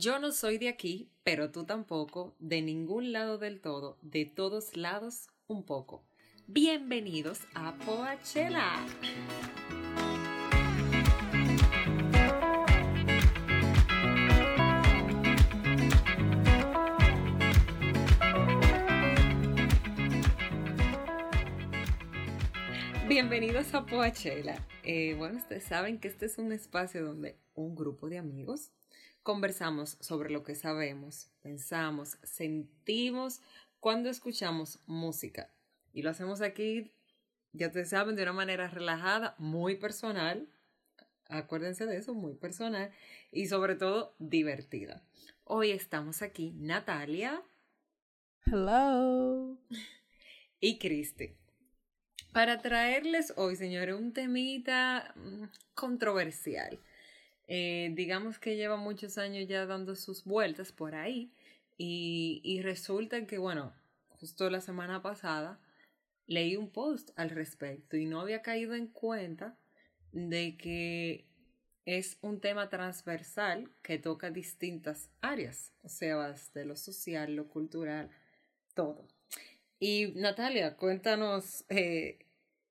Yo no soy de aquí, pero tú tampoco, de ningún lado del todo, de todos lados un poco. Bienvenidos a Poachela. Bienvenidos a Poachela. Eh, bueno, ustedes saben que este es un espacio donde un grupo de amigos conversamos sobre lo que sabemos, pensamos, sentimos cuando escuchamos música. Y lo hacemos aquí, ya ustedes saben, de una manera relajada, muy personal. Acuérdense de eso, muy personal y sobre todo divertida. Hoy estamos aquí Natalia. Hello. Y Cristi para traerles hoy, señores, un temita mm, controversial. Eh, digamos que lleva muchos años ya dando sus vueltas por ahí y, y resulta que, bueno, justo la semana pasada leí un post al respecto y no había caído en cuenta de que es un tema transversal que toca distintas áreas, o sea, de lo social, lo cultural, todo. Y Natalia, cuéntanos eh,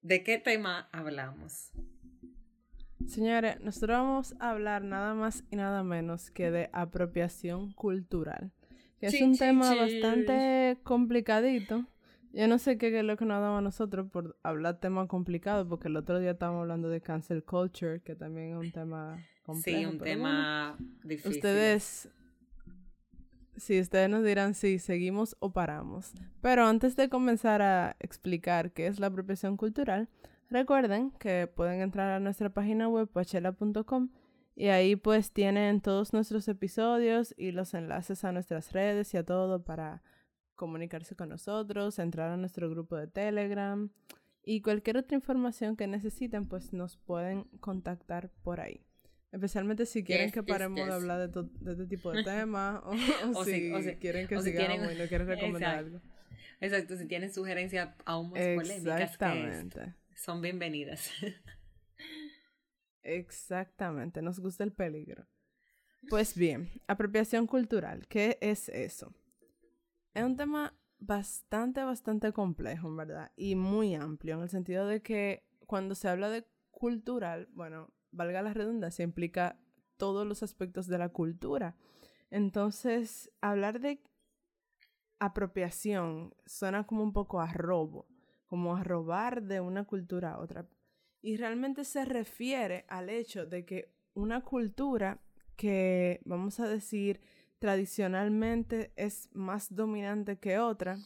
de qué tema hablamos. Señores, nosotros vamos a hablar nada más y nada menos que de apropiación cultural, que es un tema bastante complicadito. Yo no sé qué es lo que nos damos a nosotros por hablar temas complicados, porque el otro día estábamos hablando de cancel culture, que también es un tema complejo. Sí, un tema difícil. Ustedes Sí, ustedes nos dirán si seguimos o paramos. Pero antes de comenzar a explicar qué es la apropiación cultural, recuerden que pueden entrar a nuestra página web pachela.com y ahí pues tienen todos nuestros episodios y los enlaces a nuestras redes y a todo para comunicarse con nosotros, entrar a nuestro grupo de Telegram y cualquier otra información que necesiten pues nos pueden contactar por ahí. Especialmente si quieren que paremos de hablar de, de, este tipo de temas o, si, quieren que sigamos y no quieren recomendar algo. Exacto, si tienen sugerencias aún más polémicas que son bienvenidas. Exactamente, nos gusta el peligro. Pues bien, apropiación cultural, ¿qué es eso? Es un tema bastante, bastante complejo, en verdad, y muy amplio, en el sentido de que cuando se habla de cultural, bueno, valga la redundancia, implica todos los aspectos de la cultura. Entonces, hablar de apropiación suena como un poco a robo, como a robar de una cultura a otra. Y realmente se refiere al hecho de que una cultura que, vamos a decir, tradicionalmente es más dominante que otra,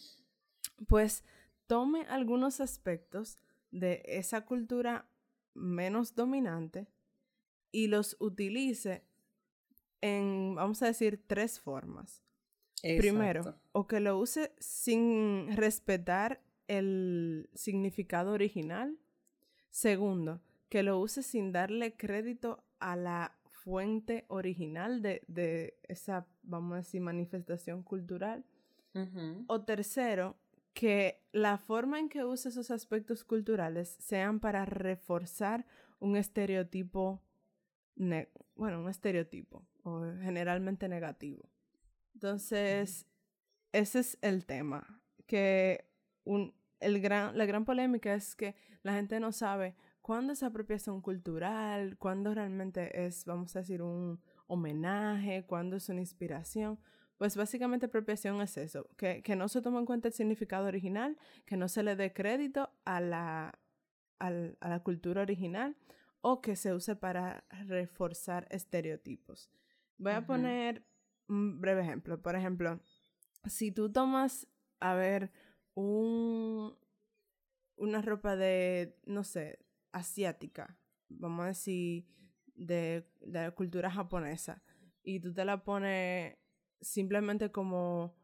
pues tome algunos aspectos de esa cultura menos dominante y los utilice en, vamos a decir, tres formas. Primero, o que lo use sin respetar el significado original. Segundo, que lo use sin darle crédito a la fuente original de, de esa, vamos a decir, manifestación cultural. O tercero, que la forma en que use esos aspectos culturales sean para reforzar un estereotipo, bueno, un estereotipo, o generalmente negativo. Entonces, ese es el tema, que un, el gran, la gran polémica es que la gente no sabe cuándo es apropiación cultural, cuándo realmente es, vamos a decir, un homenaje, cuándo es una inspiración. Pues básicamente apropiación es eso, que, que no se toma en cuenta el significado original, que no se le dé crédito a la, a la cultura original o que se use para reforzar estereotipos. Voy a poner un breve ejemplo. Por ejemplo, si tú tomas, a ver, un, una ropa de, no sé, asiática, vamos a decir, de, de la cultura japonesa, y tú te la pones simplemente como,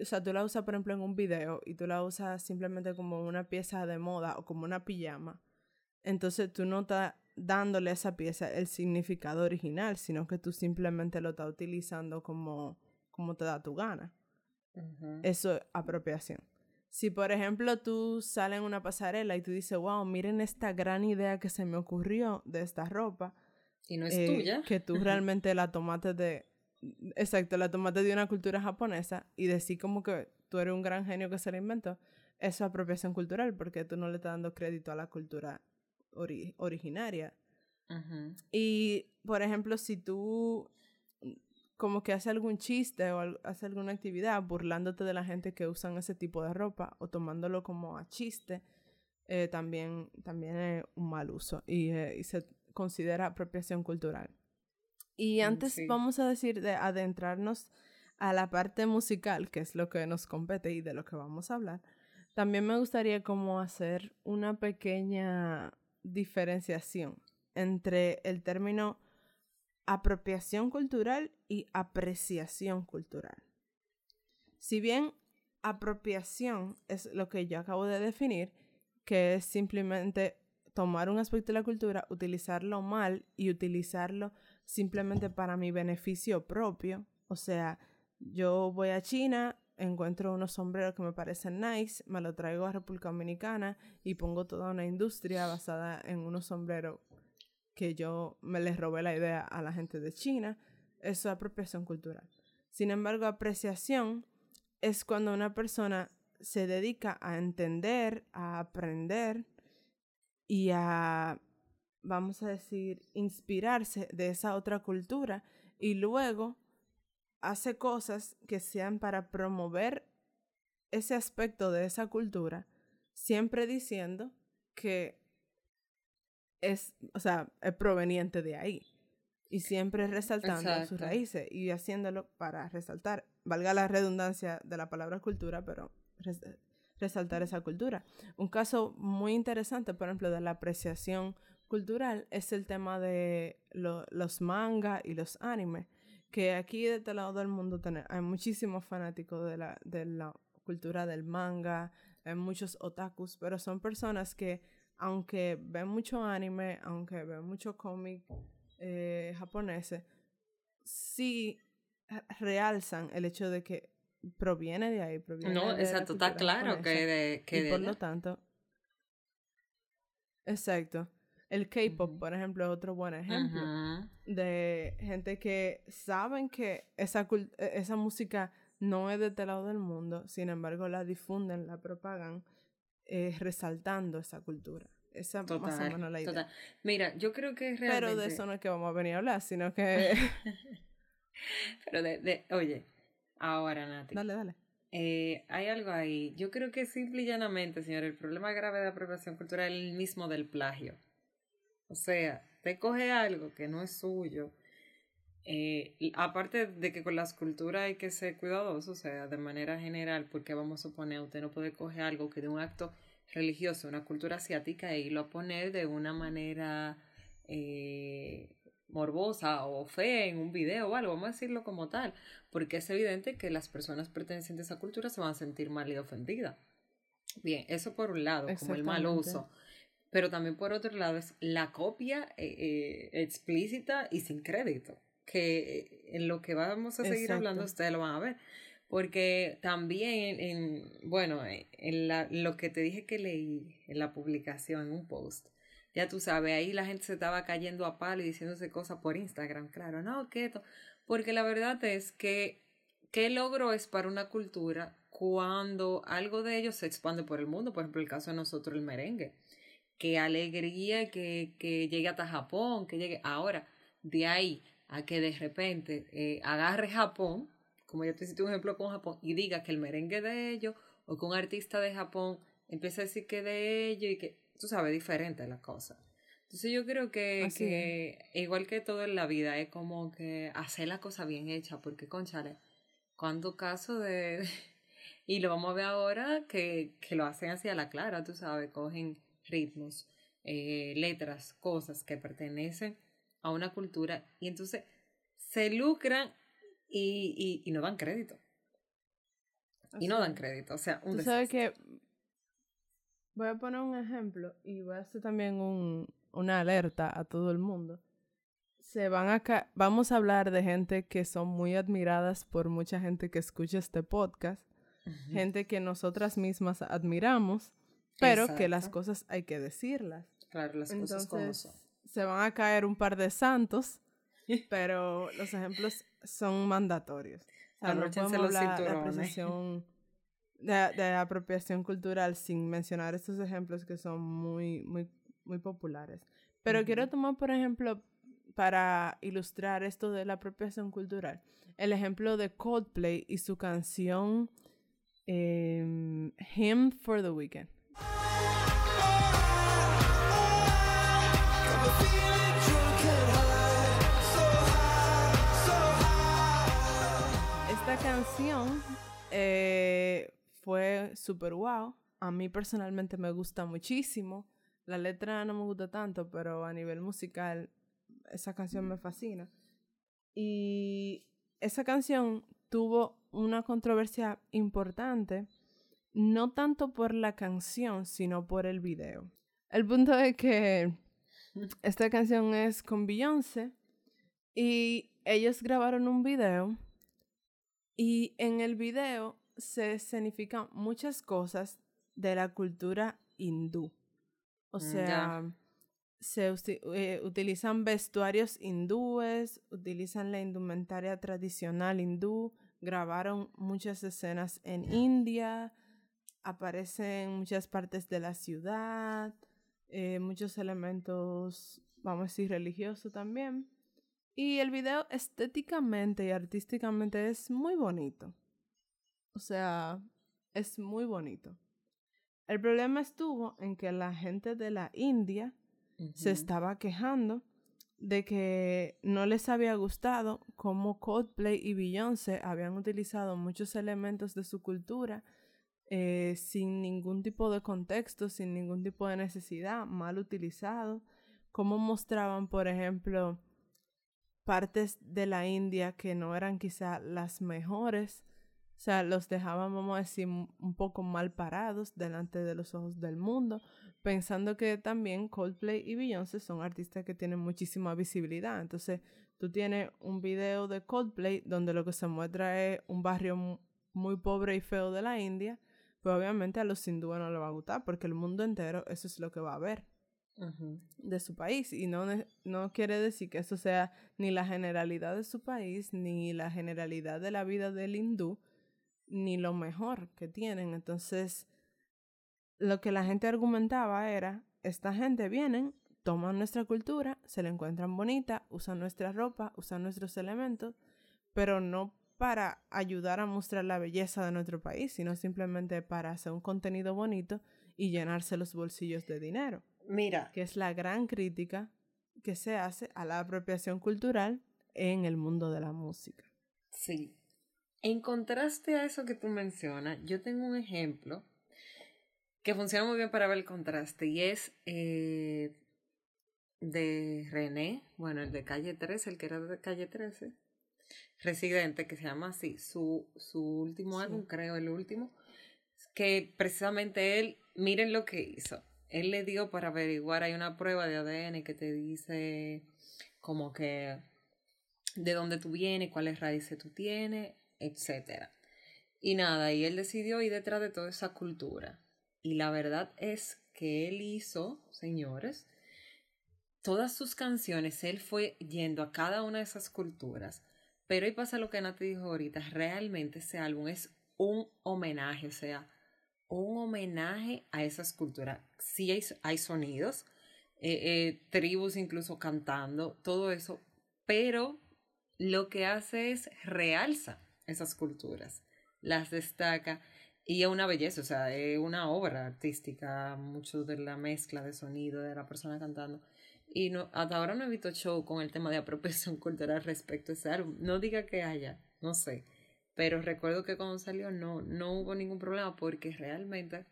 o sea, tú la usas por ejemplo en un video y tú la usas simplemente como una pieza de moda o como una pijama, entonces tú no estás dándole a esa pieza el significado original, sino que tú simplemente lo estás utilizando como, como te da tu gana. Eso es apropiación. Si por ejemplo tú sales en una pasarela y tú dices, wow, miren esta gran idea que se me ocurrió de esta ropa. Y no es tuya. Que tú realmente la tomaste de exacto, la tomaste de una cultura japonesa y decir como que tú eres un gran genio que se la inventó, eso es apropiación cultural porque tú no le estás dando crédito a la cultura originaria. Y, por ejemplo, si tú como que haces algún chiste o haces alguna actividad burlándote de la gente que usan ese tipo de ropa o tomándolo como a chiste, eh, también, también es un mal uso y, eh, y se considera apropiación cultural. Y mm, antes vamos a decir de adentrarnos a la parte musical, que es lo que nos compete y de lo que vamos a hablar. También me gustaría como hacer una pequeña diferenciación entre el término apropiación cultural y apreciación cultural. Si bien apropiación es lo que yo acabo de definir, que es simplemente tomar un aspecto de la cultura, utilizarlo mal y utilizarlo simplemente para mi beneficio propio. O sea, yo voy a China, encuentro unos sombreros que me parecen nice, me lo traigo a República Dominicana y pongo toda una industria basada en unos sombreros que yo me les robé la idea a la gente de China. Eso es apropiación cultural. Sin embargo, apreciación es cuando una persona se dedica a entender, a aprender y a vamos a decir, inspirarse de esa otra cultura y luego hace cosas que sean para promover ese aspecto de esa cultura, siempre diciendo que es, o sea, es proveniente de ahí. Y siempre resaltando sus raíces y haciéndolo para resaltar, valga la redundancia de la palabra cultura, pero resaltar esa cultura. Un caso muy interesante, por ejemplo, de la apreciación cultural es el tema de los manga y los animes, que aquí de este lado del mundo hay muchísimos fanáticos de la, de la cultura del manga, hay muchos otakus, pero son personas que aunque ven mucho anime, aunque ven mucho cómic eh, japoneses, sí realzan el hecho de que proviene de ahí, proviene no, exacto, está claro que de que y por lo tanto, exacto. El K-pop, por ejemplo, es otro buen ejemplo de gente que saben que esa, e, esa música no es de este lado del mundo, sin embargo la difunden, la propagan, eh, resaltando esa cultura. Esa es más o menos la idea. Mira, yo creo que realmente... Pero de eso no es que vamos a venir a hablar, sino que... Pero de, de, oye, ahora Nati. Dale, dale. Eh, hay algo ahí. Yo creo que simple y llanamente, señor, el problema grave de apropiación cultural es el mismo del plagio. O sea, te coge algo que no es suyo. Eh, aparte de que con la escultura hay que ser cuidadoso, o sea, de manera general, porque vamos a suponer, usted no puede coger algo que de un acto religioso, una cultura asiática, e irlo a poner de una manera eh, morbosa o fea en un video o algo, vamos a decirlo como tal, porque es evidente que las personas pertenecientes a esa cultura se van a sentir mal y ofendidas. Bien, eso por un lado, como el mal uso pero también por otro lado es la copia eh, eh, explícita y sin crédito, que en lo que vamos a seguir hablando ustedes lo van a ver. Porque también en, bueno, en la, lo que te dije que leí en la publicación, en un post, ya tú sabes, ahí la gente se estaba cayendo a palo y diciéndose cosas por Instagram, claro, no, que esto, porque la verdad es que, ¿qué logro es para una cultura cuando algo de ellos se expande por el mundo? Por ejemplo, el caso de nosotros, el merengue qué alegría que, que llegue hasta Japón, que llegue ahora, de ahí a que de repente eh, agarre Japón, como ya te hiciste un ejemplo con Japón, y diga que el merengue de ellos, o que un artista de Japón empiece a decir que de ellos, y que, tú sabes, diferente la cosa. Entonces yo creo que, que igual que todo en la vida, es como que hacer la cosa bien hecha, porque conchale, cuando caso de... y lo vamos a ver ahora, que, que lo hacen así a la clara, tú sabes, cogen ritmos, eh, letras, cosas que pertenecen a una cultura y entonces se lucran y, y, no dan crédito. y no dan crédito, o sea, un Tú sabes que voy a poner un ejemplo y voy a hacer también un, una alerta a todo el mundo. Se van acá, vamos a hablar de gente que son muy admiradas por mucha gente que escucha este podcast, gente que nosotras mismas admiramos pero que las cosas hay que decirlas. Claro, las cosas como son. Se van a caer un par de santos, pero los ejemplos son mandatorios. O sea, no podemos hablar de apreciación, de, apropiación cultural sin mencionar estos ejemplos que son muy, muy, muy populares. Pero quiero tomar, por ejemplo, para ilustrar esto de la apropiación cultural, el ejemplo de Coldplay y su canción eh, Hymn for the Weekend. Esta canción eh, fue super wow. A mí personalmente me gusta muchísimo. La letra no me gusta tanto, pero a nivel musical esa canción me fascina. Y esa canción tuvo una controversia importante, no tanto por la canción, sino por el video. El punto es que esta canción es con Beyoncé y ellos grabaron un video y en el video se escenifican muchas cosas de la cultura hindú. O mm, sea, se eh, utilizan vestuarios hindúes, utilizan la indumentaria tradicional hindú, grabaron muchas escenas en India, aparecen muchas partes de la ciudad, eh, muchos elementos, vamos a decir, religiosos también. Y el video estéticamente y artísticamente es muy bonito. O sea, es muy bonito. El problema estuvo en que la gente de la India se estaba quejando de que no les había gustado cómo Coldplay y Beyoncé habían utilizado muchos elementos de su cultura eh, sin ningún tipo de contexto, sin ningún tipo de necesidad, mal utilizado, cómo mostraban, por ejemplo, partes de la India que no eran quizá las mejores, o sea, los dejaban, vamos a decir, un poco mal parados delante de los ojos del mundo, pensando que también Coldplay y Beyoncé son artistas que tienen muchísima visibilidad. Entonces, tú tienes un video de Coldplay donde lo que se muestra es un barrio muy pobre y feo de la India, pues obviamente a los hindúes no les va a gustar porque el mundo entero eso es lo que va a ver de su país y no, no quiere decir que eso sea ni la generalidad de su país ni la generalidad de la vida del hindú ni lo mejor que tienen. Entonces, lo que la gente argumentaba era, esta gente vienen, toman nuestra cultura, se la encuentran bonita, usan nuestra ropa, usan nuestros elementos, pero no para ayudar a mostrar la belleza de nuestro país, sino simplemente para hacer un contenido bonito y llenarse los bolsillos de dinero. Mira. Que es la gran crítica que se hace a la apropiación cultural en el mundo de la música. Sí. En contraste a eso que tú mencionas, yo tengo un ejemplo que funciona muy bien para ver el contraste y es eh, de René, bueno, el de calle 13, el que era de calle 13, residente, que se llama así, su, su último álbum, creo, el último, que precisamente él, miren lo que hizo. Él le dio para averiguar, hay una prueba de ADN que te dice como que de dónde tú vienes, cuáles raíces tú tienes, etc. Y nada, y él decidió ir detrás de toda esa cultura. Y la verdad es que él hizo, señores, todas sus canciones, él fue yendo a cada una de esas culturas. Pero ahí pasa lo que Nati dijo ahorita, realmente ese álbum es un homenaje, o sea, un homenaje a esas culturas. Sí hay, sonidos, eh, eh, tribus incluso cantando, todo eso, pero lo que hace es realza esas culturas, las destaca y es una belleza, o sea, es una obra artística, mucho de la mezcla de sonido de la persona cantando. Y no, hasta ahora no he visto show con el tema de apropiación cultural respecto a ese álbum. No diga que haya, no sé. Pero recuerdo que cuando salió no, no hubo ningún problema porque realmente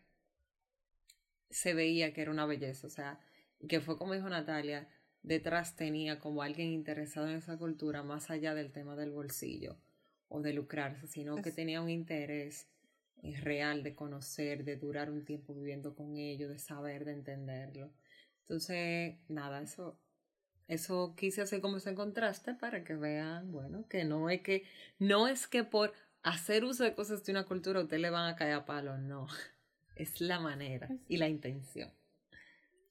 se veía que era una belleza. O sea, que fue como dijo Natalia, detrás tenía como alguien interesado en esa cultura más allá del tema del bolsillo o de lucrarse, sino que tenía un interés es real de conocer, de durar un tiempo viviendo con ellos, de saber, de entenderlo. Entonces, nada, eso, eso quise hacer como ese contraste para que vean, bueno, que no es que, no es que por hacer uso de cosas de una cultura usted le van a caer a palo, no. Es la manera y la intención.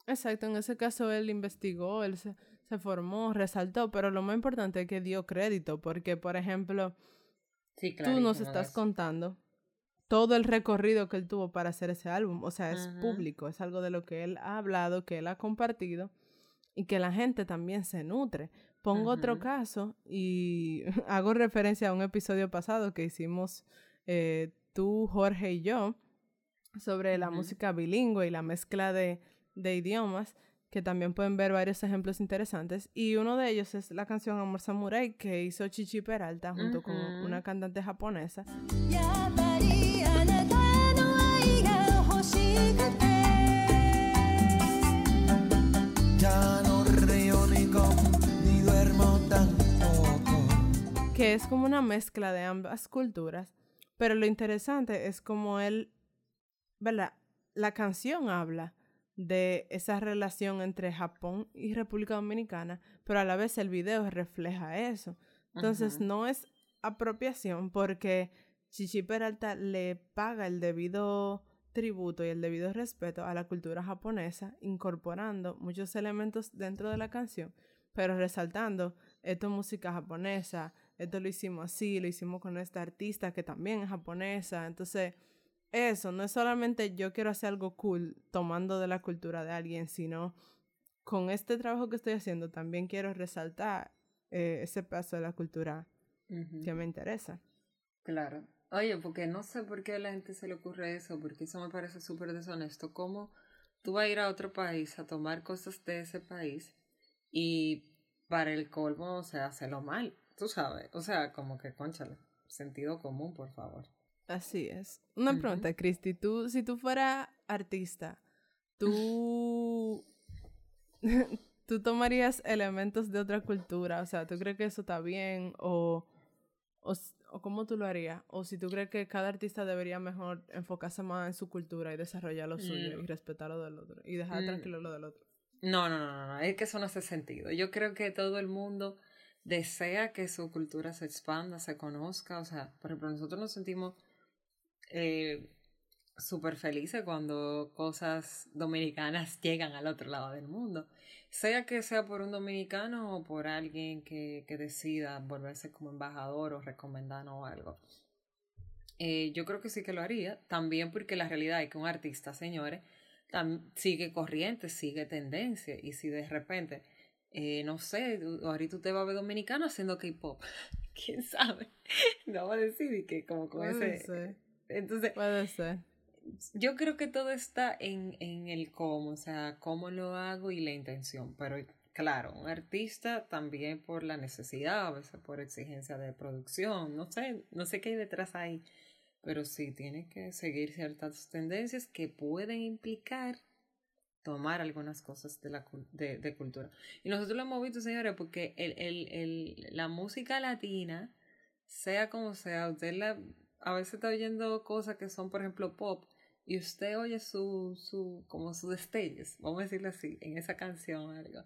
Exacto, en ese caso él investigó, él se se formó, resaltó, pero lo más importante es que dio crédito, porque, por ejemplo, tú nos estás contando todo el recorrido que él tuvo para hacer ese álbum, o sea, es público, es algo de lo que él ha hablado, que él ha compartido y que la gente también se nutre. Pongo otro caso y hago referencia a un episodio pasado que hicimos eh, tú, Jorge y yo sobre la música bilingüe y la mezcla de, de idiomas que también pueden ver varios ejemplos interesantes. Y uno de ellos es la canción Amor Samurai que hizo Chichi Peralta junto con una cantante japonesa. Que es como una mezcla de ambas culturas. Pero lo interesante es como él, ¿verdad? La canción habla de esa relación entre Japón y República Dominicana, pero a la vez el video refleja eso. Entonces no es apropiación porque Chichi Peralta le paga el debido tributo y el debido respeto a la cultura japonesa, incorporando muchos elementos dentro de la canción, pero resaltando esto es música japonesa, esto lo hicimos así, lo hicimos con esta artista que también es japonesa, entonces eso, no es solamente yo quiero hacer algo cool tomando de la cultura de alguien, sino con este trabajo que estoy haciendo también quiero resaltar eh, ese paso de la cultura que me interesa. Claro. Oye, porque no sé por qué a la gente se le ocurre eso, porque eso me parece súper deshonesto. ¿Cómo tú vas a ir a otro país a tomar cosas de ese país y para el colmo, o sea, hacerlo mal? Tú sabes. O sea, como que, conchale, sentido común, por favor. Así es. Una pregunta, Cristi. Tú, si tú fueras artista, tú, tú tomarías elementos de otra cultura. O sea, ¿tú crees que eso está bien? O, o, cómo tú lo harías? O si tú crees que cada artista debería mejor enfocarse más en su cultura y desarrollar lo suyo y respetar lo del otro. Y dejar mm. tranquilo lo del otro. No, no, no, no. Es que eso no hace sentido. Yo creo que todo el mundo desea que su cultura se expanda, se conozca. O sea, por ejemplo, nosotros nos sentimos eh, súper felices cuando cosas dominicanas llegan al otro lado del mundo. Sea que sea por un dominicano o por alguien que, que decida volverse como embajador o recomendano o algo. Eh, yo creo que sí que lo haría. También porque la realidad es que un artista, señores, sigue corriente, sigue tendencia. Y si de repente, eh, no sé, ahorita usted va a ver dominicano haciendo K-pop. ¿Quién sabe? No va a decir que como con ese... Entonces, puede ser. Yo creo que todo está en, en el cómo, o sea, cómo lo hago y la intención. Pero claro, un artista también por la necesidad, a veces por exigencia de producción, no sé, no sé qué hay detrás ahí, pero sí tiene que seguir ciertas tendencias que pueden implicar tomar algunas cosas de la de, de cultura. Y nosotros lo hemos visto, señores, porque el, el, el, la música latina, sea como sea, usted la a veces está oyendo cosas que son, por ejemplo, pop, y usted oye su, su, como sus destellos, vamos a decirlo así, en esa canción, algo,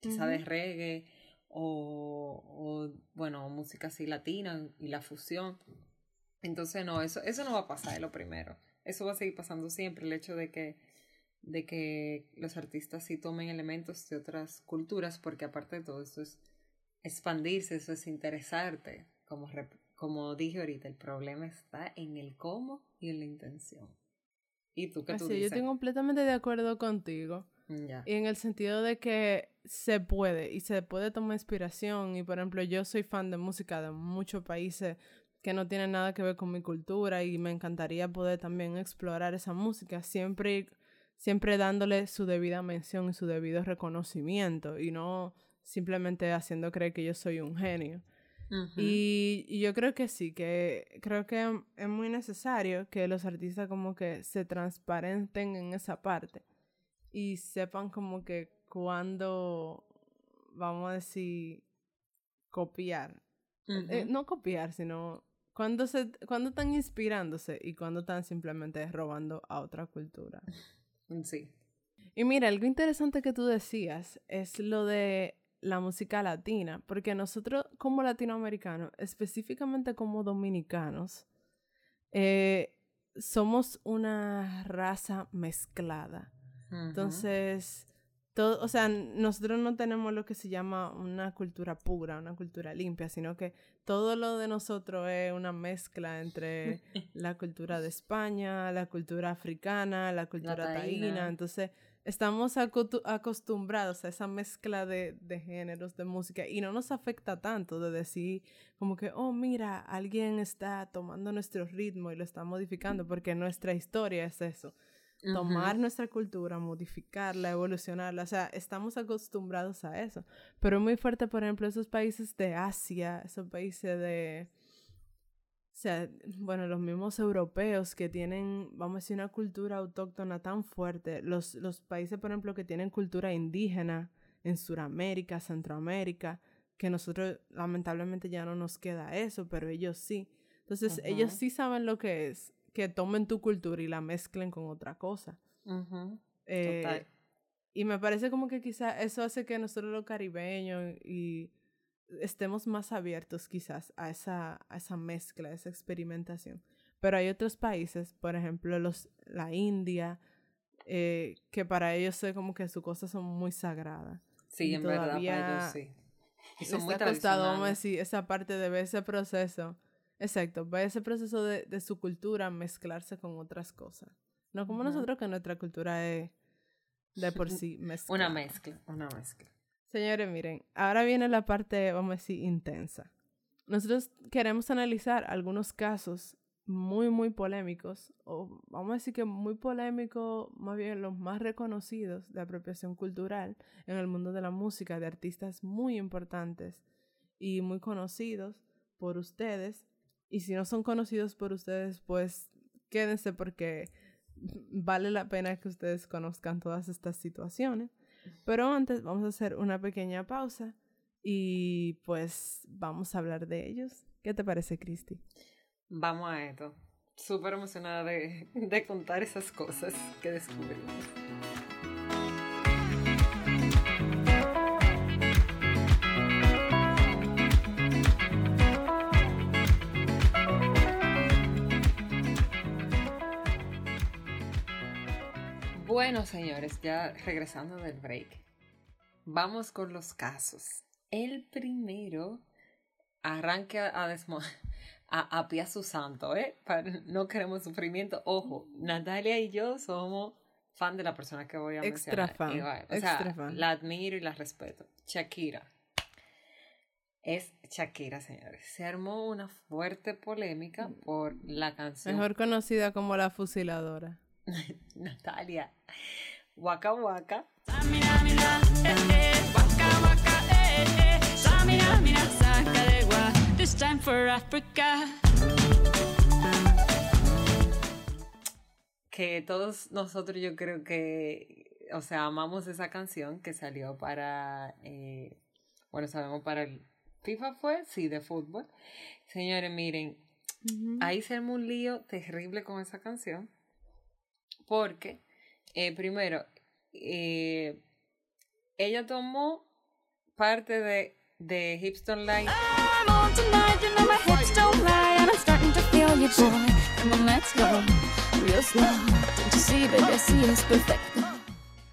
quizá de reggae, o, o, bueno, música así latina y la fusión. Entonces, no, eso, eso no va a pasar, es lo primero. Eso va a seguir pasando siempre, el hecho de que, de que los artistas sí tomen elementos de otras culturas, porque aparte de todo, eso es expandirse, eso es interesarte, como, como dije ahorita, el problema está en el cómo y en la intención. ¿Y tú qué tú Así, Yo estoy completamente de acuerdo contigo. Mm, y en el sentido de que se puede y se puede tomar inspiración. Y por ejemplo, yo soy fan de música de muchos países que no tienen nada que ver con mi cultura y me encantaría poder también explorar esa música, siempre, siempre dándole su debida mención y su debido reconocimiento y no simplemente haciendo creer que yo soy un genio y, yo creo que sí, que creo que es muy necesario que los artistas como que se transparenten en esa parte y sepan como que cuando, vamos a decir, copiar. Eh, no copiar, sino cuando, se, cuando están inspirándose y cuando están simplemente robando a otra cultura. Sí. Y mira, algo interesante que tú decías es lo de la música latina, porque nosotros como latinoamericanos, específicamente como dominicanos, eh, somos una raza mezclada. Entonces, todo, o sea, nosotros no tenemos lo que se llama una cultura pura, una cultura limpia, sino que todo lo de nosotros es una mezcla entre la cultura de España, la cultura africana, la cultura taína. Entonces, estamos acostumbrados a esa mezcla de, de, géneros de música y no nos afecta tanto de decir como que, oh, mira, alguien está tomando nuestro ritmo y lo está modificando, porque nuestra historia es eso tomar nuestra cultura, modificarla, evolucionarla. O sea, estamos acostumbrados a eso. Pero es muy fuerte, por ejemplo, esos países de Asia, esos países de... O sea, bueno, los mismos europeos que tienen, vamos a decir, una cultura autóctona tan fuerte. Los, los países, por ejemplo, que tienen cultura indígena en Sudamérica, Centroamérica, que nosotros lamentablemente ya no nos queda eso, pero ellos sí. Entonces, ellos sí saben lo que es que tomen tu cultura y la mezclen con otra cosa. Eh, y me parece como que quizá eso hace que nosotros los caribeños y estemos más abiertos quizás a esa, a esa mezcla, a esa experimentación. Pero hay otros países, por ejemplo, los, la India, eh, que para ellos es como que sus cosas son muy sagradas. Sí, en verdad, para ellos sí. Y son muy costado, vamos a decir, esa parte de ver ese proceso Exacto, va ese proceso de, de, su cultura mezclarse con otras cosas. No como nosotros que nuestra cultura es de por sí mezcla. Una mezcla, una mezcla. Señores, miren, ahora viene la parte, vamos a decir, intensa. Nosotros queremos analizar algunos casos muy, muy polémicos, o vamos a decir que muy polémicos, más bien los más reconocidos de apropiación cultural en el mundo de la música, de artistas muy importantes y muy conocidos por ustedes y si no son conocidos por ustedes, pues quédense porque vale la pena que ustedes conozcan todas estas situaciones. Pero antes vamos a hacer una pequeña pausa y pues vamos a hablar de ellos. ¿Qué te parece, Cristi? Vamos a esto. Súper emocionada de, de contar esas cosas que descubrimos. Bueno, señores, ya regresando del break, vamos con los casos. El primero arranca a, a, a pie su santo, ¿eh? no queremos sufrimiento. Ojo, Natalia y yo somos fan de la persona que voy a Extra mencionar. Fan. Extra fan. La admiro y la respeto. Shakira. Es Shakira, señores. Se armó una fuerte polémica por la canción. Mejor conocida como la fusiladora. Natalia. Waka Waka. This time for Africa. Que todos nosotros yo creo que, o sea, amamos esa canción que salió para, eh, bueno, sabemos para el FIFA fue, sí, de fútbol. Señores, miren, ahí se armó un lío terrible con esa canción porque, eh, primero, eh, ella tomó parte de, de Hipstone Line.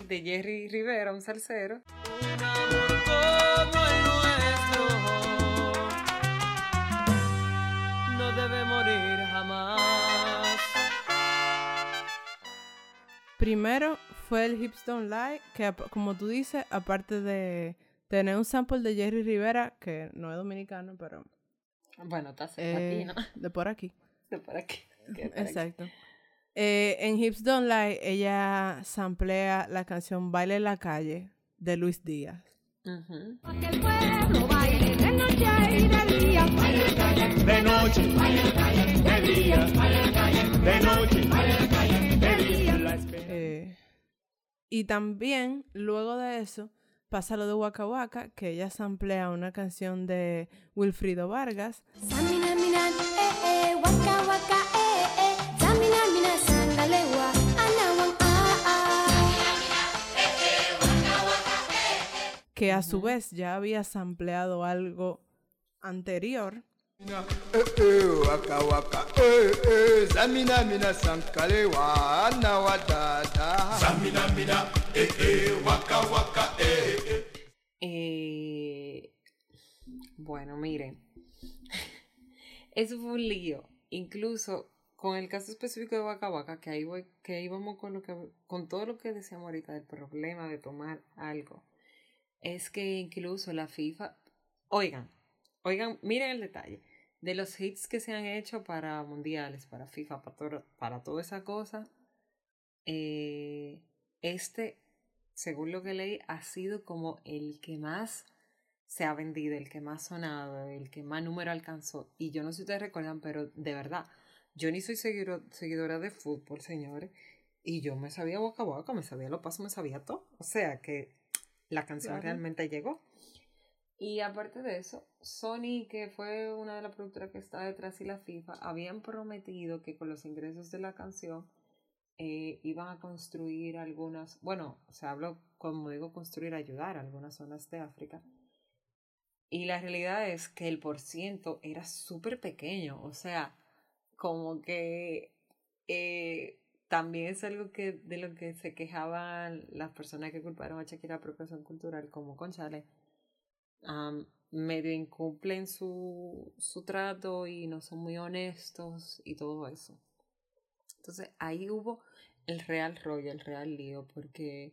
De Jerry Rivera, un salsero. no debe morir Primero fue el Hipstone Live, que como tú dices, aparte de tener un sample de Jerry Rivera, que no es dominicano, pero... Bueno, está eh, latino. De por aquí. De por aquí. Exacto. Eh, en Hips Don't Lie, ella samplea la canción Baile en la calle de Luis Díaz. De noche, de día, de noche, y también, luego de eso, pasa lo de Waka Waka, que ella samplea una canción de Wilfrido Vargas. Que a su vez ya había sampleado algo anterior que eh, eh, waka, waka, eh. Bueno, miren. Eso fue un lío. Incluso con el caso específico de Waka Waka, que ahí voy, que íbamos con lo que con todo lo que decíamos ahorita del problema de tomar algo. Es que incluso la FIFA, oigan, oigan, miren el detalle de los hits que se han hecho para mundiales, para FIFA, para, para toda esa cosa, eh, este, según lo que leí, ha sido como el que más se ha vendido, el que más sonado, el que más número alcanzó. Y yo no sé si ustedes recuerdan, pero de verdad, yo ni soy seguidora de fútbol, señores. Y yo me sabía boca a boca, me sabía los pasos, me sabía todo. O sea que la canción realmente llegó. Y aparte de eso, Sony, que fue una de las productoras que está detrás y la FIFA, habían prometido que con los ingresos de la canción eh, iban a construir algunas, bueno, se habló, como digo, construir, ayudar a algunas zonas de África. Y la realidad es que el porciento era súper pequeño, o sea, como que eh, también es algo que de lo que se quejaban las personas que culparon a Shakira apropiación cultural, como Conchale medio incumplen su, su trato y no son muy honestos y todo eso. Entonces ahí hubo el real rollo, el real lío, porque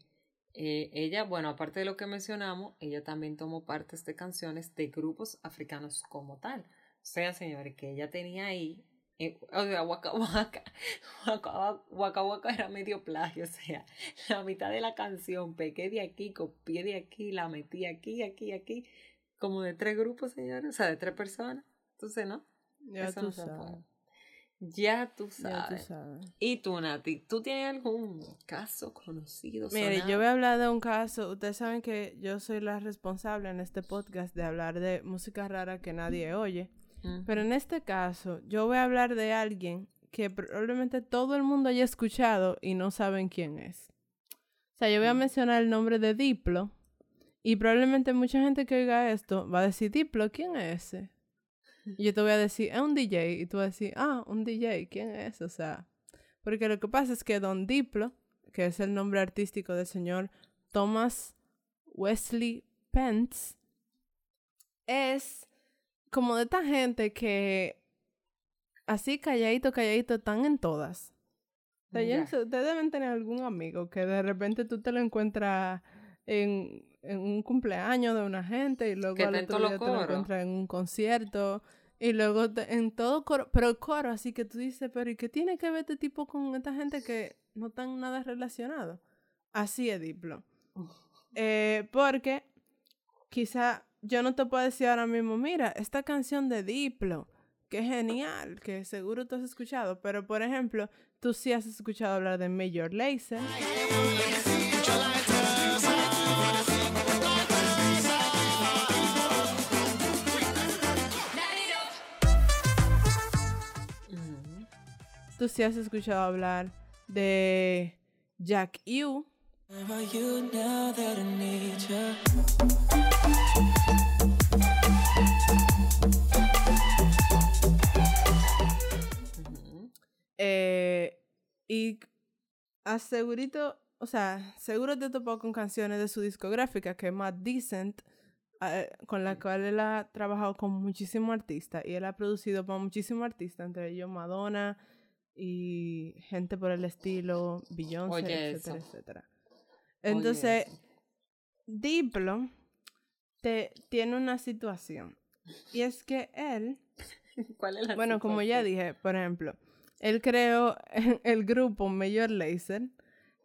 eh, ella, bueno, aparte de lo que mencionamos, ella también tomó partes de canciones de grupos africanos como tal. O sea, señores, que ella tenía ahí, eh, o sea, Waka Waka, Waka Waka era medio plagio, o sea, la mitad de la canción, pegué de aquí, copié de aquí, la metí aquí, aquí, aquí, como de tres grupos, señores, o sea, de tres personas. Entonces, ¿no? Ya tú sabes. Ya tú sabes. ¿Y tú, Nati? ¿Tú tienes algún caso conocido? Mire, yo voy a hablar de un caso. Ustedes saben que yo soy la responsable en este podcast de hablar de música rara que nadie oye. Pero en este caso, yo voy a hablar de alguien que probablemente todo el mundo haya escuchado y no saben quién es. O sea, yo voy a mencionar el nombre de Diplo, y probablemente mucha gente que oiga esto va a decir, Diplo, ¿quién es ese? Y yo te voy a decir, es un DJ. Y tú vas a decir, ah, un DJ, ¿quién es? O sea, porque lo que pasa es que Don Diplo, que es el nombre artístico del señor Thomas Wesley Pence, es como de esta gente que así calladito, calladito, están en todas. O sea, ustedes deben tener algún amigo que de repente tú te lo encuentras en en un cumpleaños de una gente y luego al otro día te lo encuentras en un concierto y luego en todo coro, pero el coro, así que tú dices, pero ¿y qué tiene que ver este tipo con esta gente que no están nada relacionados? Así es Diplo. Eh, porque quizá yo no te puedo decir ahora mismo, mira, esta canción de Diplo, que genial, que seguro tú has escuchado, pero por ejemplo, tú sí has escuchado hablar de Major Lazer. tú sí has escuchado hablar de Jack U. Eh, y asegurito, o sea, seguro te topó con canciones de su discográfica que es más decent, eh, con la cual él ha trabajado con muchísimos artistas y él ha producido para muchísimos artistas, entre ellos Madonna, y gente por el estilo, Beyoncé, etcétera, etcétera. Entonces, Diplo te, tiene una situación. Y es que él. ¿Cuál es la Bueno, como ya dije, por ejemplo, él creó el grupo Major Lazer,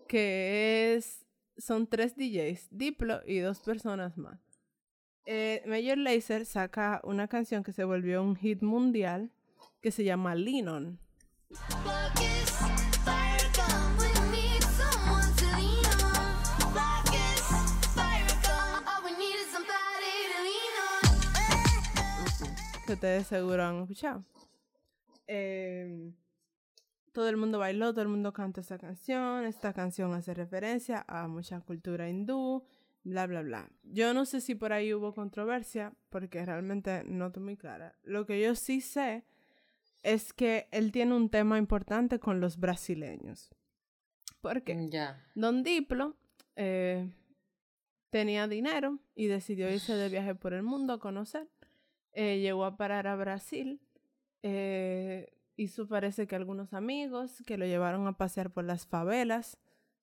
que es. Son tres DJs, Diplo y dos personas más. Eh, Major Lazer saca una canción que se volvió un hit mundial que se llama Linon. Que ustedes seguro han escuchado. Em, todo el mundo bailó, todo el mundo canta esta canción. Esta canción hace referencia a mucha cultura hindú, bla, bla, bla. Yo no sé si por ahí hubo controversia, porque realmente no estoy muy clara. Lo que yo sí sé es que él tiene un tema importante con los brasileños. ¿Por qué? Mm, Don Diplo eh, tenía dinero y decidió irse de viaje por el mundo a conocer. Eh, llegó a parar a Brasil. Eh, hizo parece que algunos amigos que lo llevaron a pasear por las favelas.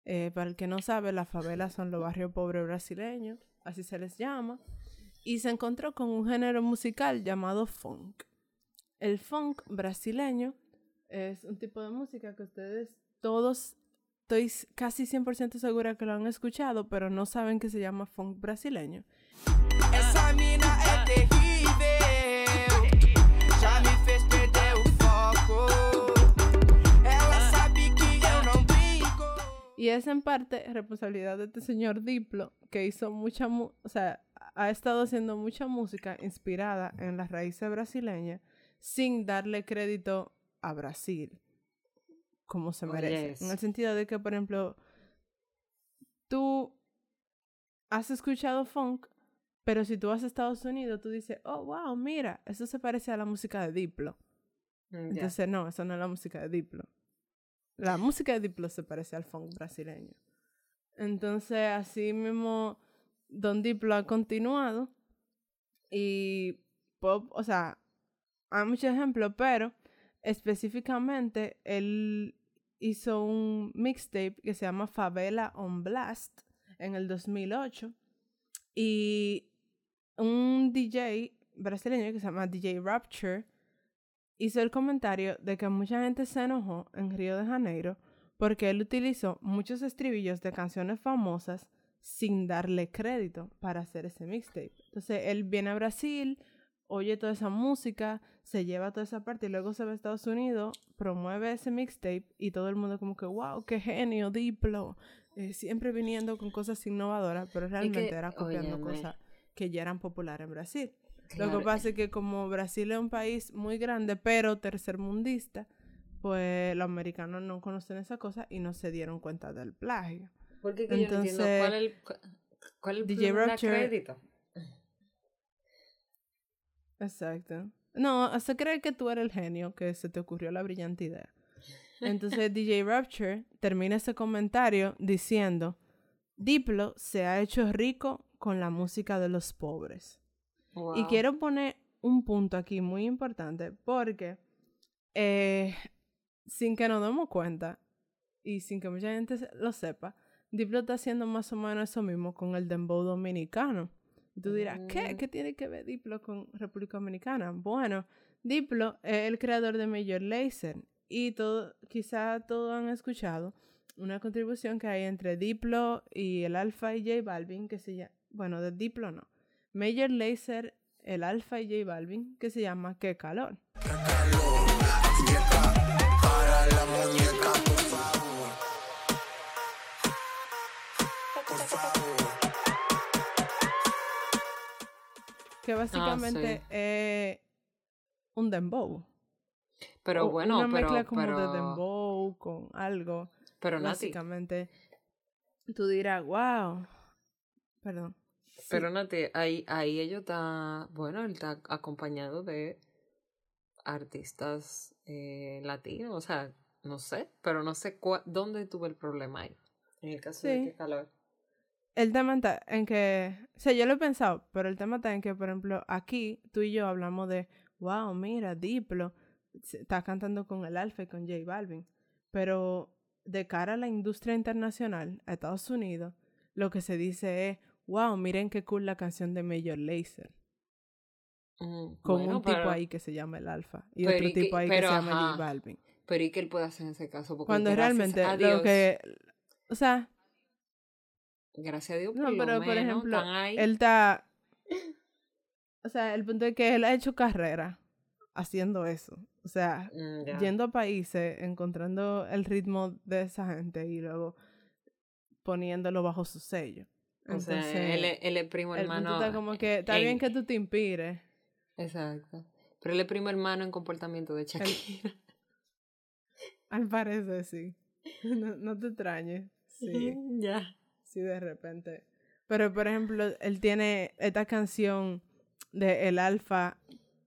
Eh, para el que no sabe, las favelas son los barrios pobres brasileños, así se les llama. Y se encontró con un género musical llamado funk. El funk brasileño es un tipo de música que ustedes todos, estoy casi 100% segura que lo han escuchado, pero no saben que se llama funk brasileño. Esa mina es Y es en parte responsabilidad de este señor Diplo, que hizo mucha, o sea, ha estado haciendo mucha música inspirada en las raíces brasileñas sin darle crédito a Brasil como se merece. En el sentido de que, por ejemplo, tú has escuchado funk, pero si tú vas a Estados Unidos, tú dices, oh, wow, mira, eso se parece a la música de Diplo. Mm, Entonces, no, eso no es la música de Diplo. La música de Diplo se parece al funk brasileño. Entonces, así mismo, Don Diplo ha continuado y pop, o sea, hay muchos ejemplos, pero específicamente él hizo un mixtape que se llama Favela on Blast en el 2008 y un DJ brasileño que se llama DJ Rapture hizo el comentario de que mucha gente se enojó en Río de Janeiro porque él utilizó muchos estribillos de canciones famosas sin darle crédito para hacer ese mixtape. Entonces él viene a Brasil, oye toda esa música, se lleva toda esa parte y luego se va a Estados Unidos, promueve ese mixtape y todo el mundo como que, wow, qué genio, Diplo, eh, siempre viniendo con cosas innovadoras, pero realmente era copiando cosas que ya eran populares en Brasil. Lo que pasa es que como Brasil es un país muy grande, pero tercermundista, pues los americanos no conocen esa cosa y no se dieron cuenta del plagio. Porque Entonces, yo no cuál es el, cuál el crédito. Exacto. No, hasta creer que tú eres el genio que se te ocurrió la brillante idea. Entonces DJ Rapture termina ese comentario diciendo, Diplo se ha hecho rico con la música de los pobres. Y quiero poner un punto aquí muy importante porque eh, sin que nos demos cuenta y sin que mucha gente lo sepa, Diplo está haciendo más o menos eso mismo con el dembow dominicano. Y tú dirás, ¿qué? Mm. ¿Qué tiene que ver Diplo con República Dominicana? Bueno, Diplo es el creador de Major Lazer y todo, quizá todos han escuchado una contribución que hay entre Diplo y el Alfa y J Balvin que se llama, bueno, de Diplo no, Major Lazer, el Alfa y J Balvin que se llama Qué calor. Qué calor para la muñeca, por favor. Por favor. que ah, básicamente es un dembow. Pero bueno, una mezcla como de dembow con algo. Pero básicamente tú dirás, wow. Perdón. Pero Nati, ahí, ahí ellos está, bueno, él está acompañado de artistas eh, latinos, o sea, no sé, pero no sé dónde tuve el problema ahí. En el caso de que calor el tema está en que, o sea, yo lo he pensado, pero el tema está en que, por ejemplo, aquí tú y yo hablamos de, wow, mira, Diplo está cantando con el Alfa y con J Balvin, pero de cara a la industria internacional, a Estados Unidos, lo que se dice es, wow, miren qué cool la canción de Major Lazer. Mm, con un tipo ahí que se llama el Alfa y otro tipo ahí que se llama J Balvin. Pero ¿y qué él puede hacer en ese caso? Cuando realmente lo que, o sea, Gracias a Dios, no, pero por ejemplo, él está. O sea, el punto es que él ha hecho carrera haciendo eso. O sea, mm, yendo a países, encontrando el ritmo de esa gente y luego poniéndolo bajo su sello. Entonces, o sea, él, él, es primo hermano. está como que está bien que tú te inspires. Exacto. Pero él es primo hermano en comportamiento de Shakira. Al parecer, sí. No, no te extrañes. Sí. ya de repente. Pero, por ejemplo, él tiene esta canción de El Alfa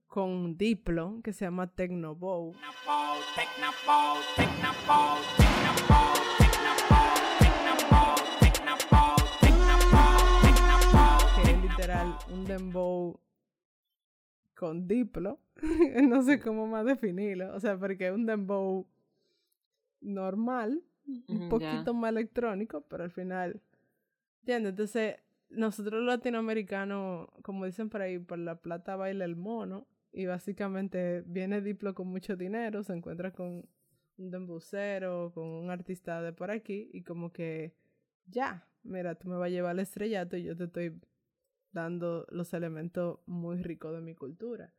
con Diplo que se llama Tecnobow. Un dembow con diplo. no sé cómo más definirlo. O sea, porque es un dembow normal, un poquito más electrónico, pero al final. ¿Entiendes? Entonces, nosotros los latinoamericanos, como dicen por ahí, por la plata baila el mono. Y básicamente viene Diplo con mucho dinero, se encuentra con un dembucero, con un artista de por aquí, y como que ya, mira, tú me vas a llevar al estrellato y yo te estoy dando los elementos muy ricos de mi cultura.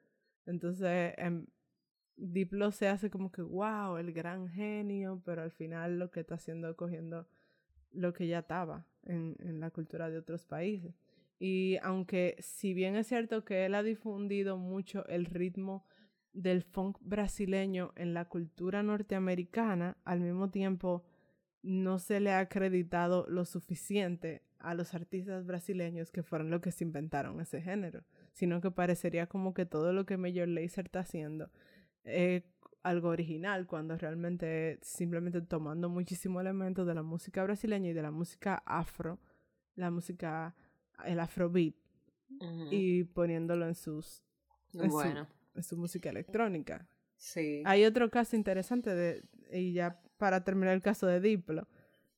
Entonces, en Diplo se hace como que, wow, el gran genio, pero al final lo que está haciendo es cogiendo lo que ya estaba en la cultura de otros países. Y aunque si bien es cierto que él ha difundido mucho el ritmo del funk brasileño en la cultura norteamericana, al mismo tiempo no se le ha acreditado lo suficiente a los artistas brasileños que fueron los que se inventaron ese género, sino que parecería como que todo lo que Major Lazer está haciendo es algo original, cuando realmente simplemente tomando muchísimos elementos de la música brasileña y de la música afro, la música el afrobeat y poniéndolo en sus en, su, música electrónica. Sí. Hay otro caso interesante de y ya para terminar el caso de Diplo,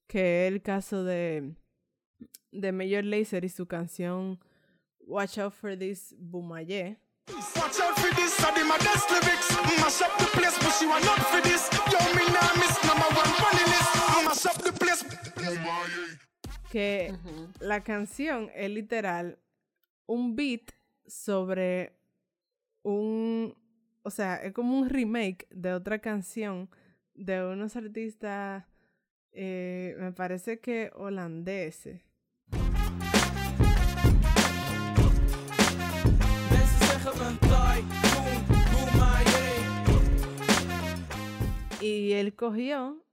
que es el caso de de Major Lazer y su canción Watch Out for This Bumaye. Watch out for this, lyrics. Mash up the place, but she want not for this. Yo, me nah miss number one Mash up the place, Bumaye que la canción es literal un beat sobre un, o sea, es como un remake de otra canción de unos artistas, eh, me parece que holandeses. Y él cogió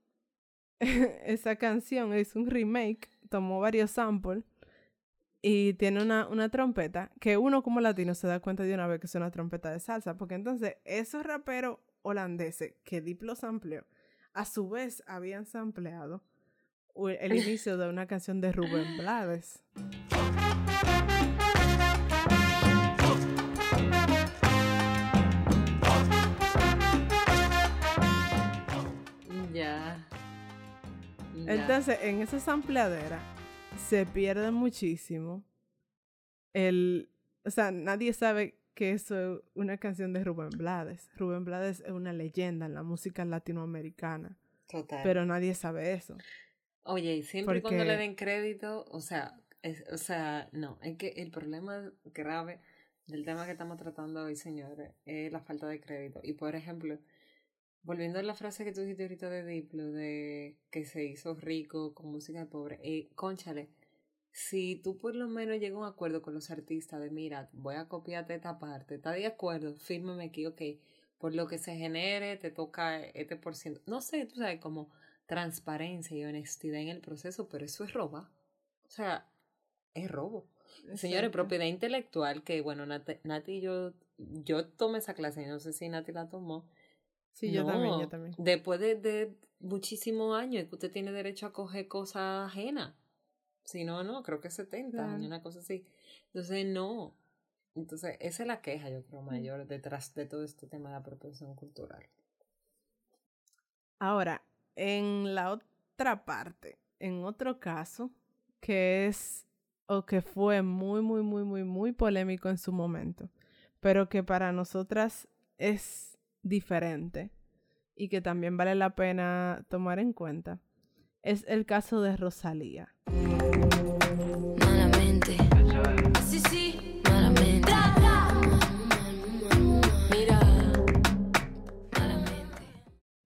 esa canción, es un remake tomó varios samples y tiene una, una trompeta que uno como latino se da cuenta de una vez que es una trompeta de salsa, porque entonces esos raperos holandeses que Diplo sampleó, a su vez habían sampleado el inicio de una canción de Rubén Blades. Entonces, en esa sampleadera se pierde muchísimo el... O sea, nadie sabe que eso es una canción de Rubén Blades. Rubén Blades es una leyenda en la música latinoamericana. Total. Pero nadie sabe eso. Oye, y siempre cuando le den crédito, o sea, o sea, no, es que el problema grave del tema que estamos tratando hoy, señores, es la falta de crédito. Y por ejemplo, Volviendo a la frase que tú dijiste ahorita de Diplo, de que se hizo rico con música pobre, eh, conchale, si tú por lo menos llegas a un acuerdo con los artistas de, mira, voy a copiarte esta parte, ¿estás de acuerdo? Fírmame aquí, ok, por lo que se genere, te toca este por ciento. No sé, tú sabes, como transparencia y honestidad en el proceso, pero eso es roba. O sea, es robo. Señores, propiedad intelectual, que bueno, Nati, Nati y yo, yo tomé esa clase, no sé si Nati la tomó Sí, yo también, yo también. Después de, de muchísimos años, que usted tiene derecho a coger cosas ajenas. Si no, no, creo que 70 años, una cosa así. Entonces, no. Entonces, esa es la queja, yo creo, mayor detrás de todo este tema de apropiación cultural. Ahora, en la otra parte, en otro caso, que es o que fue muy, muy, muy, muy, muy polémico en su momento, pero que para nosotras es diferente y que también vale la pena tomar en cuenta es el caso de Rosalía.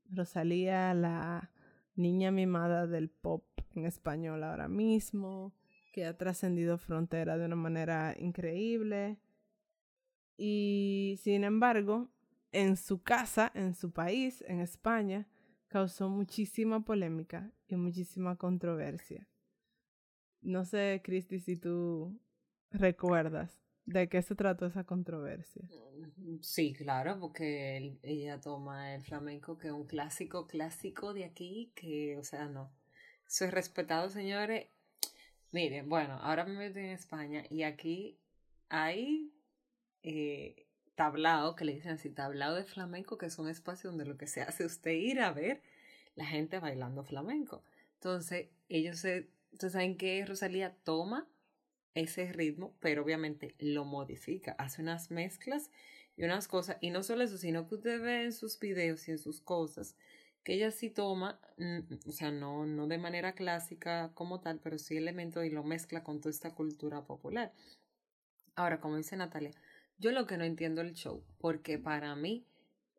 Rosalía, la niña mimada del pop en español ahora mismo, que ha trascendido frontera de una manera increíble. Y sin embargo, en su casa, en su país, en España, causó muchísima polémica y muchísima controversia. No sé, Cristi, si tú recuerdas de qué se trató esa controversia. Mm, sí, claro, porque ella toma el flamenco, que es un clásico, clásico de aquí, que, o sea, no. Soy respetado, señores. Miren, bueno, ahora me meto en España y aquí hay eh, tablao, que le dicen así, tablao de flamenco, que es un espacio donde lo que se hace es usted ir a ver la gente bailando flamenco. Entonces, ellos se, entonces saben que Rosalía toma ese ritmo, pero obviamente lo modifica, hace unas mezclas y unas cosas, y no solo eso, sino que usted ve en sus videos y en sus cosas, que ella sí toma, o sea, no, no de manera clásica como tal, pero sí elementos y lo mezcla con toda esta cultura popular. Ahora, como dice Natalia, yo lo que no entiendo el show, porque para mí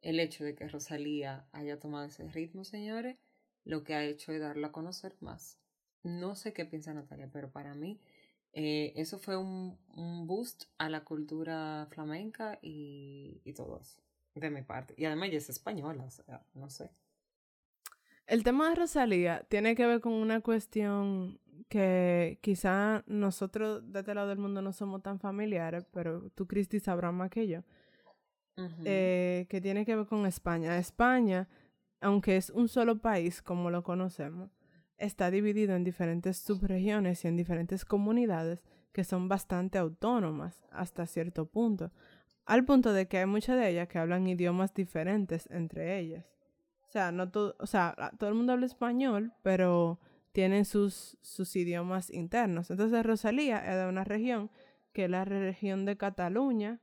el hecho de que Rosalía haya tomado ese ritmo, señores, lo que ha hecho es darlo a conocer más. No sé qué piensa Natalia, pero para mí eh, eso fue un, un, boost a la cultura flamenca y, y todo eso, de mi parte. Y además ella es española, o sea, no sé. El tema de Rosalía tiene que ver con una cuestión que quizá nosotros de este lado del mundo no somos tan familiares, pero tú, Cristi, sabrás más que yo, eh, que tiene que ver con España. España, aunque es un solo país como lo conocemos, está dividido en diferentes subregiones y en diferentes comunidades que son bastante autónomas hasta cierto punto, al punto de que hay muchas de ellas que hablan idiomas diferentes entre ellas. O sea, no todo, o sea, todo el mundo habla español, pero tienen sus, sus idiomas internos. Entonces Rosalía es de una región que es la región de Cataluña,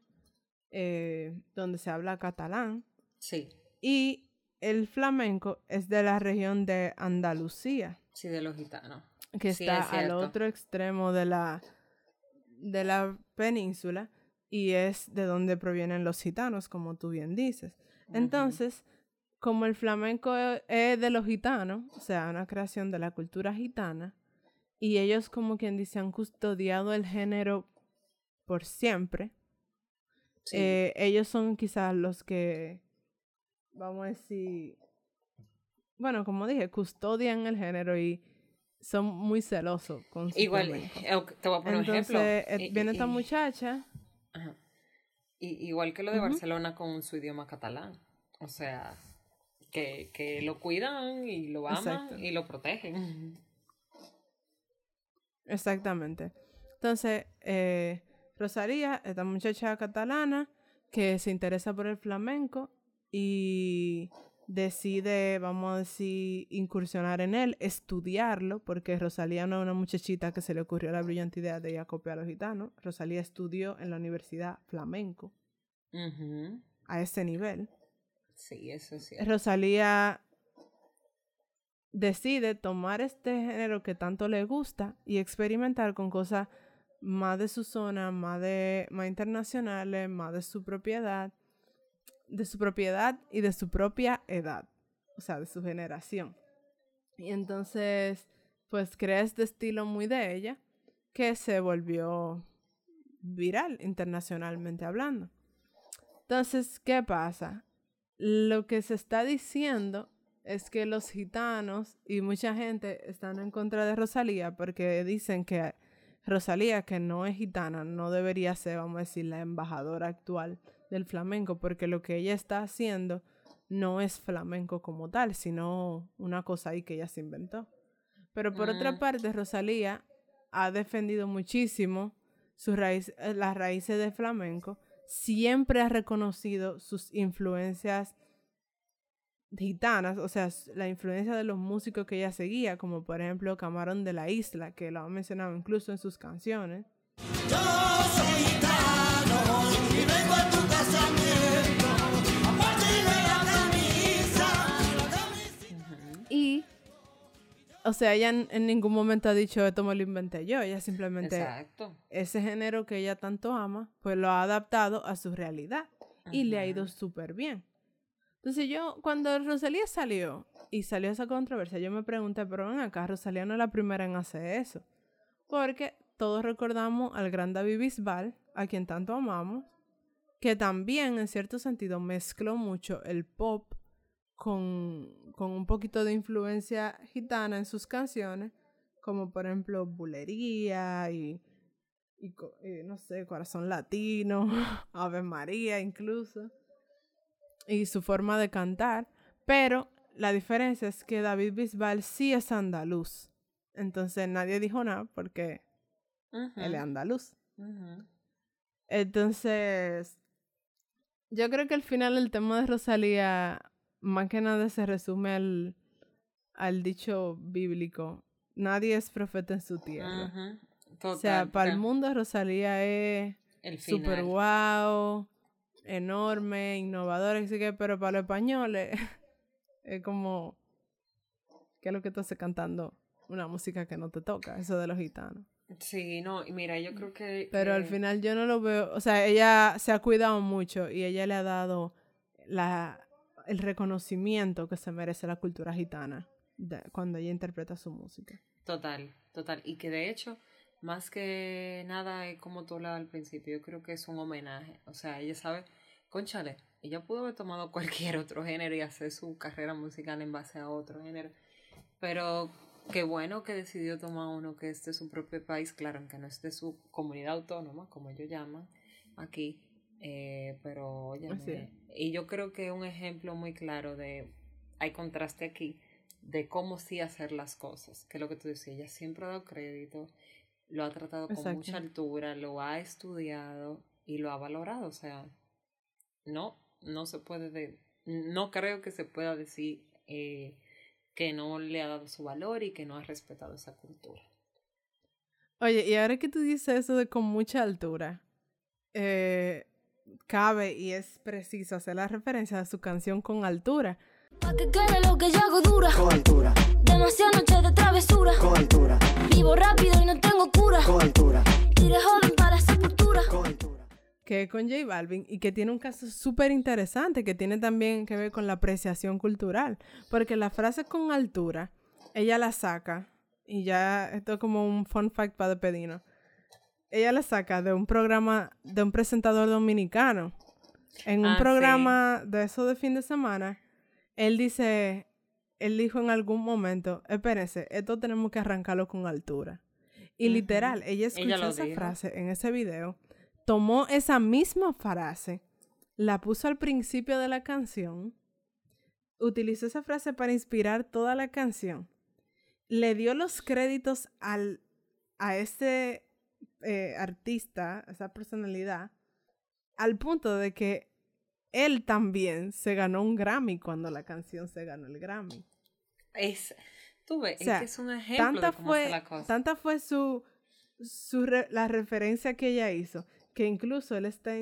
eh, donde se habla catalán. Sí. Y el flamenco es de la región de Andalucía. Sí, de los gitanos. Que está al otro extremo de la, de la península y es de donde provienen los gitanos, como tú bien dices. Entonces, como el flamenco es de los gitanos, o sea, una creación de la cultura gitana, y ellos como quien dice han custodiado el género por siempre, eh, ellos son quizás los que, vamos a decir, bueno, como dije, custodian el género y son muy celosos con su Igual, eh, te voy a poner un ejemplo. Eh, viene esta muchacha. igual que lo de Barcelona con su idioma catalán. O sea, que, que lo cuidan y lo aman y lo protegen. Exactamente. Entonces, eh, Rosalía, esta muchacha catalana que se interesa por el flamenco y decide, vamos a decir, incursionar en él, estudiarlo, porque Rosalía no es una muchachita que se le ocurrió la brillante idea de ir a copiar a los gitanos. Rosalía estudió en la Universidad Flamenco a ese nivel. Sí, eso sí. Rosalía decide tomar este género que tanto le gusta y experimentar con cosas más de su zona, más de más internacionales, más de su propiedad de su propiedad y de su propia edad, o sea, de su generación. Y entonces, pues crea este estilo muy de ella que se volvió viral internacionalmente hablando. Entonces, ¿qué pasa? Lo que se está diciendo es que los gitanos y mucha gente están en contra de Rosalía porque dicen que Rosalía, que no es gitana, no debería ser, vamos a decir, la embajadora actual del flamenco, porque lo que ella está haciendo no es flamenco como tal, sino una cosa ahí que ella se inventó. Pero por otra mm. parte, Rosalía ha defendido muchísimo sus raíces, eh, las raíces del flamenco, siempre ha reconocido sus influencias gitanas, o sea, la influencia de los músicos que ella seguía, como por ejemplo Camarón de la Isla, que lo ha mencionado incluso en sus canciones. Y, o sea, ella en, ningún momento ha dicho esto me lo inventé yo, ella simplemente ese género que ella tanto ama, pues lo ha adaptado a su realidad y le ha ido súper bien. Entonces yo, cuando Rosalía salió y salió esa controversia, yo me pregunté, pero ven acá, Rosalía no es la primera en hacer eso. Porque todos recordamos al gran David Bisbal, a quien tanto amamos, que también en cierto sentido mezcló mucho el pop con, con un poquito de influencia gitana en sus canciones, como por ejemplo Bulería y, y, y no sé, Corazón Latino, Ave María incluso y su forma de cantar, pero la diferencia es que David Bisbal sí es andaluz. Entonces nadie dijo nada porque él es andaluz. Entonces, yo creo que al final el tema de Rosalía, más que nada se resume al, al dicho bíblico, nadie es profeta en su tierra. o sea, para el mundo Rosalía es super wow, enorme, innovadora, así que, pero para los españoles es como, ¿qué es lo que tú haces cantando? Una música que no te toca, eso de los gitanos. Sí, no, y mira, yo creo que... Pero al final yo no lo veo, o sea, ella se ha cuidado mucho y ella le ha dado la, el reconocimiento que se merece la cultura gitana cuando ella interpreta su música. Total, total. Y que de hecho, más que nada es como tú hablabas al principio, yo creo que es un homenaje. O sea, ella sabe, conchale, ella pudo haber tomado cualquier otro género y hacer su carrera musical en base a otro género. Pero qué bueno que decidió tomar uno que es de su propio país, claro, aunque no es de su comunidad autónoma, como ellos llaman aquí, eh, pero oye, y yo creo que un ejemplo muy claro de, hay contraste aquí, de cómo sí hacer las cosas, que es lo que tú decías, ella siempre ha dado crédito, lo ha tratado con mucha altura, lo ha estudiado y lo ha valorado, o sea, no, no se puede, no creo que se pueda decir eh, que no le ha dado su valor y que no ha respetado esa cultura. Oye, y ahora que tú dices eso de con mucha altura, eh, cabe y es preciso hacer la referencia a su canción con altura. Pa' que quede lo que yo hago dura. Con altura. Demasiadas noches de travesura. Con altura. Vivo rápido y no tengo cura. Con altura. Tire joven para la sepultura. Con altura que con J Balvin y que tiene un caso súper interesante que tiene también que ver con la apreciación cultural, porque la frase con altura, ella la saca, y ya esto es como un fun fact para Pedino, ella la saca de un programa de un presentador dominicano. En un ah, programa de eso de fin de semana, él dice, él dijo en algún momento, espérense, esto tenemos que arrancarlo con altura. Y literal, ella escuchó esa frase en ese video tomó esa misma frase, la puso al principio de la canción, utilizó esa frase para inspirar toda la canción, le dio los créditos al, a ese eh, artista, esa personalidad, al punto de que él también se ganó un Grammy cuando la canción se ganó el Grammy. Es, tú ves, es, un ejemplo tanta fue, la cosa. Tanta fue su, su la referencia que ella hizo que incluso él está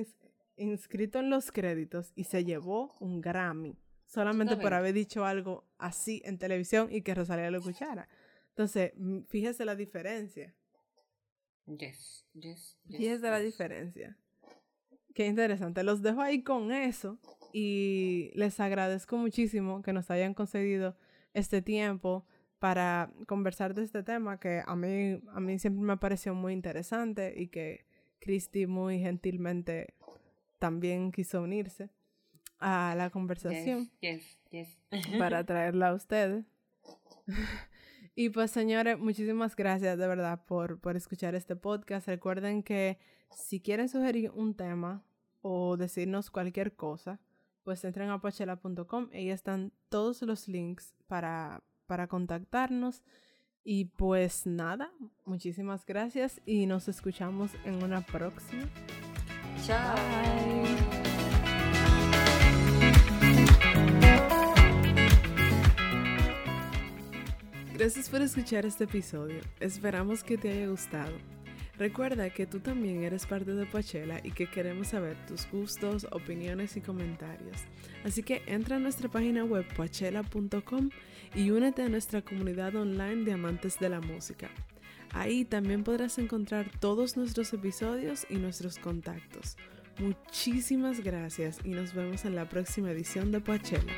inscrito en los créditos y se llevó un Grammy solamente por haber dicho algo así en televisión y que Rosalía lo escuchara. Entonces, fíjese la diferencia. Yes, yes, Fíjese la diferencia. Qué interesante. Los dejo ahí con eso y les agradezco muchísimo que nos hayan concedido este tiempo para conversar de este tema que a mí, a mí siempre me pareció muy interesante y que Christy muy gentilmente también quiso unirse a la conversación para traerla a ustedes. Y pues señores, muchísimas gracias de verdad por, por escuchar este podcast. Recuerden que si quieren sugerir un tema o decirnos cualquier cosa, pues entren a pochela.com. Ahí están todos los links para, para contactarnos. Y pues nada, muchísimas gracias y nos escuchamos en una próxima. Chao. Gracias por escuchar este episodio. Esperamos que te haya gustado. Recuerda que tú también eres parte de Pochela y que queremos saber tus gustos, opiniones y comentarios. Así que entra a nuestra página web pochela.com y únete a nuestra comunidad online de amantes de la música. Ahí también podrás encontrar todos nuestros episodios y nuestros contactos. Muchísimas gracias y nos vemos en la próxima edición de Pochela.